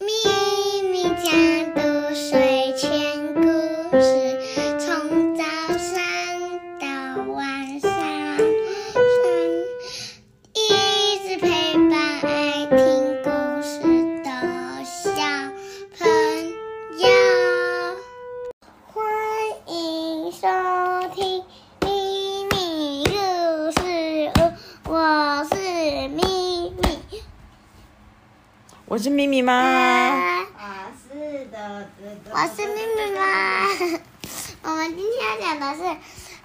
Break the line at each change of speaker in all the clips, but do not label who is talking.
咪我是咪咪
吗？
啊，是的。
我是咪咪妈。我们今天要讲的是《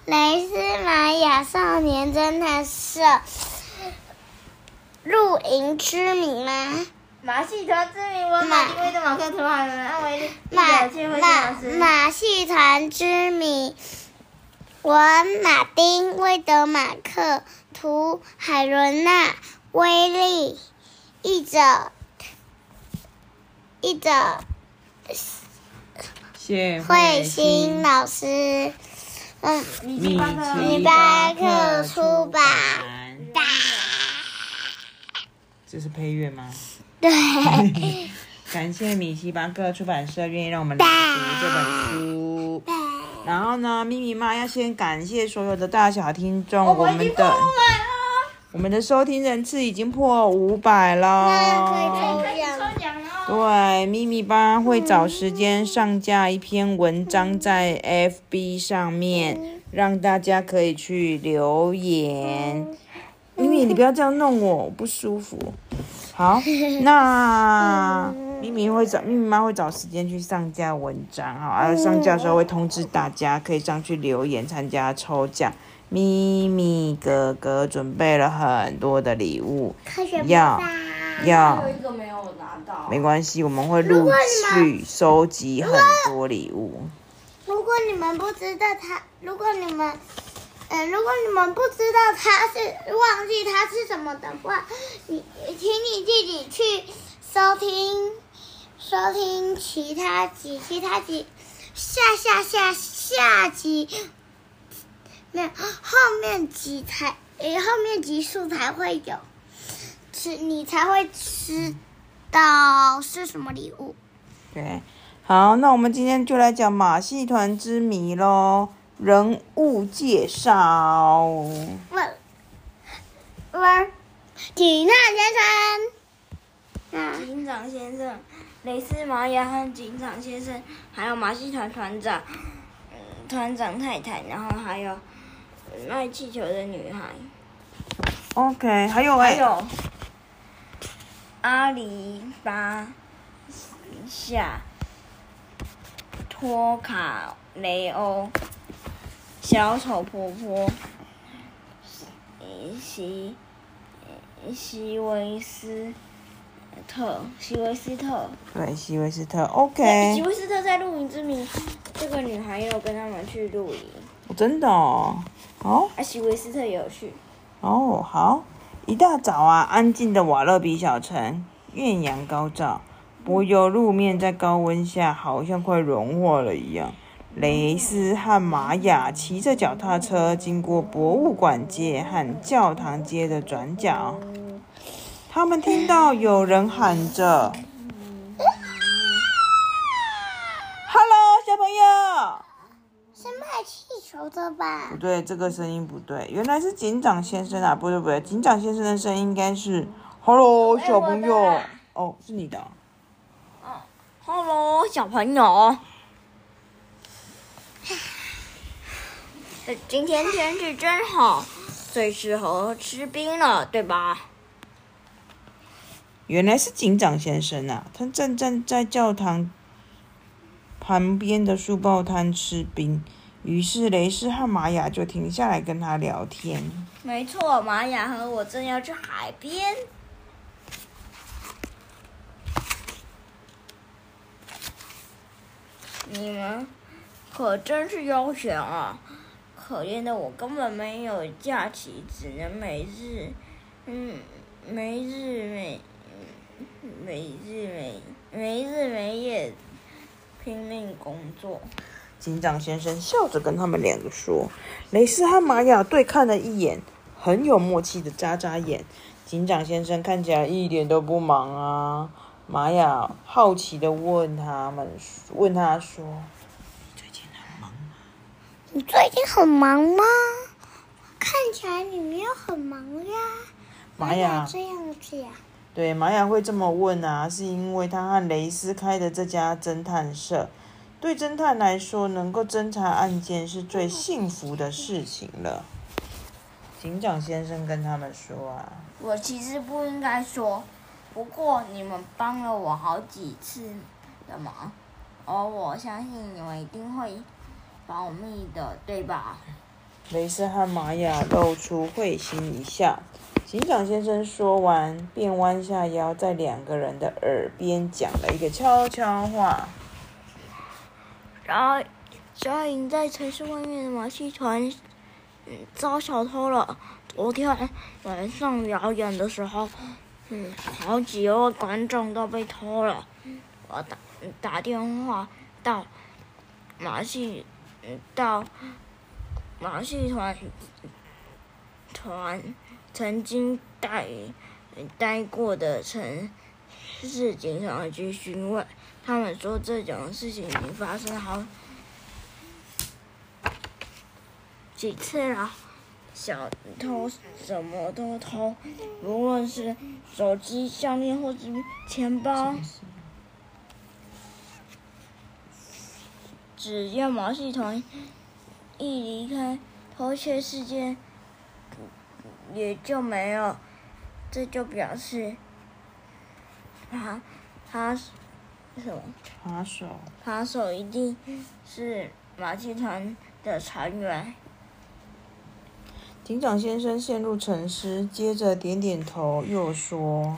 雷斯玛雅少年侦探社》露营之谜吗？
马戏团之谜我马丁威的马克。
马戏团之谜，我马丁威德马克，图海伦娜威利，译者译者
谢
慧欣老师，嗯，
米
米奇巴克
出版。哒，
这是配乐吗？
对，
感谢米奇巴克出版社愿意让我们来读这本书。然后呢，咪咪妈要先感谢所有的大小听众，我们的我们的收听人次已经破五百
那可以
了。对，咪咪吧会找时间上架一篇文章在 FB 上面，让大家可以去留言。咪咪，你不要这样弄我，我不舒服。好，那咪咪会找咪咪妈会找时间去上架文章，哈，啊，上架的时候会通知大家，可以上去留言参加抽奖。咪咪哥哥准备了很多的礼物，要
吧
要
有一个没有拿到。
没关系，我们会陆续收集很多礼物。
如果你们不知道他，如果你们，呃，如果你们不知道他是忘记他是什么的话，你请你自己去收听收听其他集，其他集下下下下集，没有后面集才，呃，后面集数才会有，吃你才会吃到是什么礼物。
对，好，那我们今天就来讲马戏团之谜喽。人物介绍，
问问警探先生，啊，
警长先生、雷斯玛雅和警长先生，还有马戏团团长、嗯团长太太，然后还有嗯卖气球的女孩
，OK，还有哎、
还有阿里巴夏、托卡雷欧、小丑婆婆、西西维斯特、西维斯特。
对，西维斯特，OK，
席维斯特在露营之谜，这个女孩也有跟他们去露营，
哦真的哦，哦
啊，席维斯特也有去。
哦，好，一大早啊，安静的瓦勒比小城，艳阳高照，柏油路面在高温下好像快融化了一样。雷斯和玛雅骑着脚踏车经过博物馆街和教堂街的转角，他们听到有人喊着：“Hello，小朋友！”
是卖
不？对，这个声音不对，原来是警长先生啊！不对不对，警长先生的声音应该是 “Hello，
哎
小朋友
我的”。
哦，是你的哦。
Hello，小朋友。呃今天天气真好，最适合吃冰了，对吧？
原来是警长先生啊！他正站在教堂旁边的书报摊吃冰，于是雷斯和玛雅就停下来跟他聊天。
没错，玛雅和我正要去海边。你们可真是悠闲啊！可怜的我根本没有假期，只能每日，嗯，没日没，没日没，没日没夜拼命工作。
警长先生笑着跟他们两个说：“雷斯和玛雅对看了一眼，很有默契的眨眨眼。警长先生看起来一点都不忙啊。玛雅好奇的问他们，问他说：“你最近很忙吗？
你最近很忙吗？看起来你没有很忙呀。
玛雅
这样子呀？
对，玛雅会这么问啊，是因为他和雷斯开的这家侦探社，对侦探来说，能够侦查案件是最幸福的事情了。警长先生跟他们说啊，
我其实不应该说，不过你们帮了我好几次的忙，而我相信你们一定会保密的，对吧？
雷斯和玛雅露出会心一笑。警长先生说完，便弯下腰，在两个人的耳边讲了一个悄悄话。
然后，小影在城市外面的马戏团，嗯，遭小偷了。昨天晚上表演的时候，嗯，好几位观众都被偷了。我打打电话到马戏，嗯，到马戏团团曾经待待过的城市警察局询问。他们说这种事情已经发生好几次了，小偷什么都偷，无论是手机、项链或者钱包，只要毛细团一离开，偷窃事件也就没有，这就表示他他。
扒手。
扒手一定是马戏团的成员。
警长先生陷入沉思，接着点点头，又说：“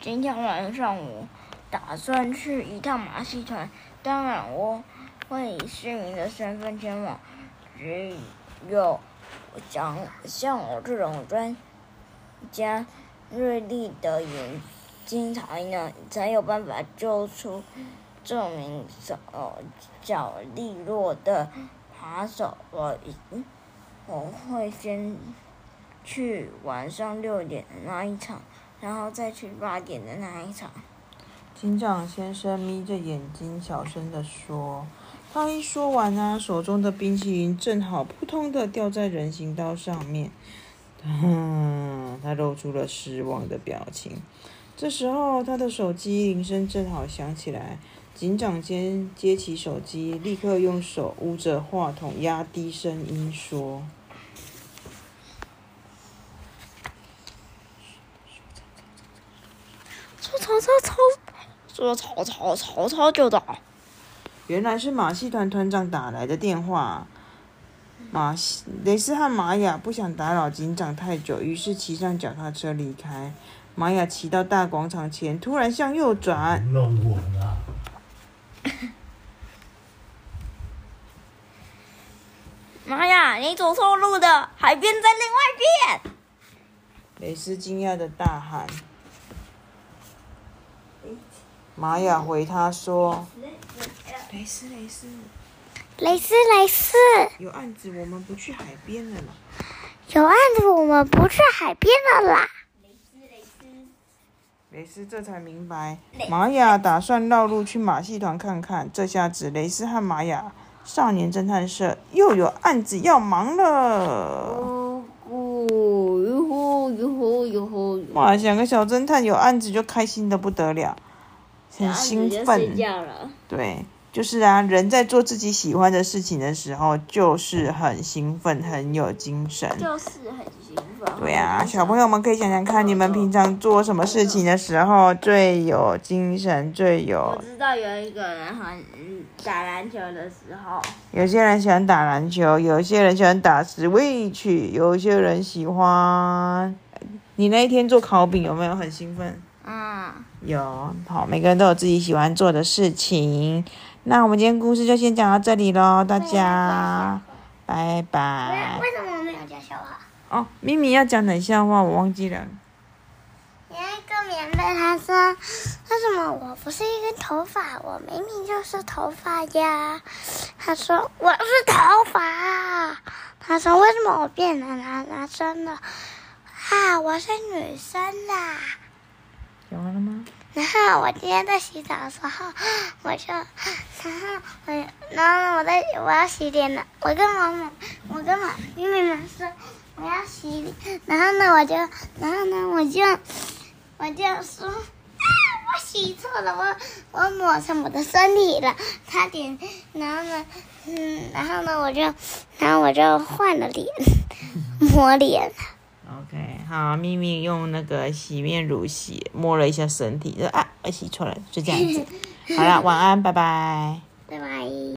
今天晚上我打算去一趟马戏团，当然我会以市民的身份前往。只有像像我这种专家锐利的眼。”经才呢，才有办法救出这名手脚利落的扒手。我我会先去晚上六点的那一场，然后再去八点的那一场。
警长先生眯着眼睛，小声的说。他一说完啊，手中的冰淇淋正好扑通的掉在人行道上面。嗯，他露出了失望的表情。这时候，他的手机铃声正好响起来。警长先接起手机，立刻用手捂着话筒，压低声音说：“
说曹操曹，说曹操曹操就到。”
原来是马戏团团长打来的电话。马西雷斯和玛雅不想打扰警长太久，于是骑上脚踏车离开。玛雅骑到大广场前，突然向右转。
弄我了！
玛雅，你走错路的，海边在另外边。
雷斯惊讶的大喊。玛雅回他说：“雷斯，雷斯，
雷斯，雷斯，
有案子，我们不去海边了啦。
有案子，我们不去海边了啦。”
雷斯这才明白，玛雅打算绕路去马戏团看看。这下子，雷斯和玛雅少年侦探社又有案子要忙了。
呜呼哟呼哟呼！
哇，两个小侦探有案子就开心的不得了，很兴奋。对，就是啊，人在做自己喜欢的事情的时候，就是很兴奋，很有精神。
就是很兴奋。
对啊，小朋友们可以想想看，你们平常做什么事情的时候最有精神、最有……
我知道有一个人很打篮球的时候，
有些人喜欢打篮球，有些人喜欢打 Switch，有些人喜欢……你那一天做烤饼有没有很兴奋？
嗯，
有。好，每个人都有自己喜欢做的事情。那我们今天故事就先讲到这里喽，大家拜拜。
为什么我没有讲笑话？
哦，咪咪要讲冷笑话，我忘记了。
有一个棉被，他说：“为什么我不是一根头发？我明明就是头发呀。”他说：“我是头发。”他说：“为什么我变成男男生了？”啊，我是女生啦。然后我今天在洗澡的时候，我就，然后我，然后呢，我在我要洗脸了，我跟妈妈，我跟妈咪咪妈说我要洗脸，然后呢，我就，然后呢，我就，我就说，啊，我洗错了，我我抹上我的身体了，差点，然后呢，嗯，然后呢，我就，然后我就换了脸，抹脸。
OK，好，咪咪用那个洗面乳洗摸了一下身体，就啊，我洗出来，就这样子。好了，晚安，拜拜。
拜拜。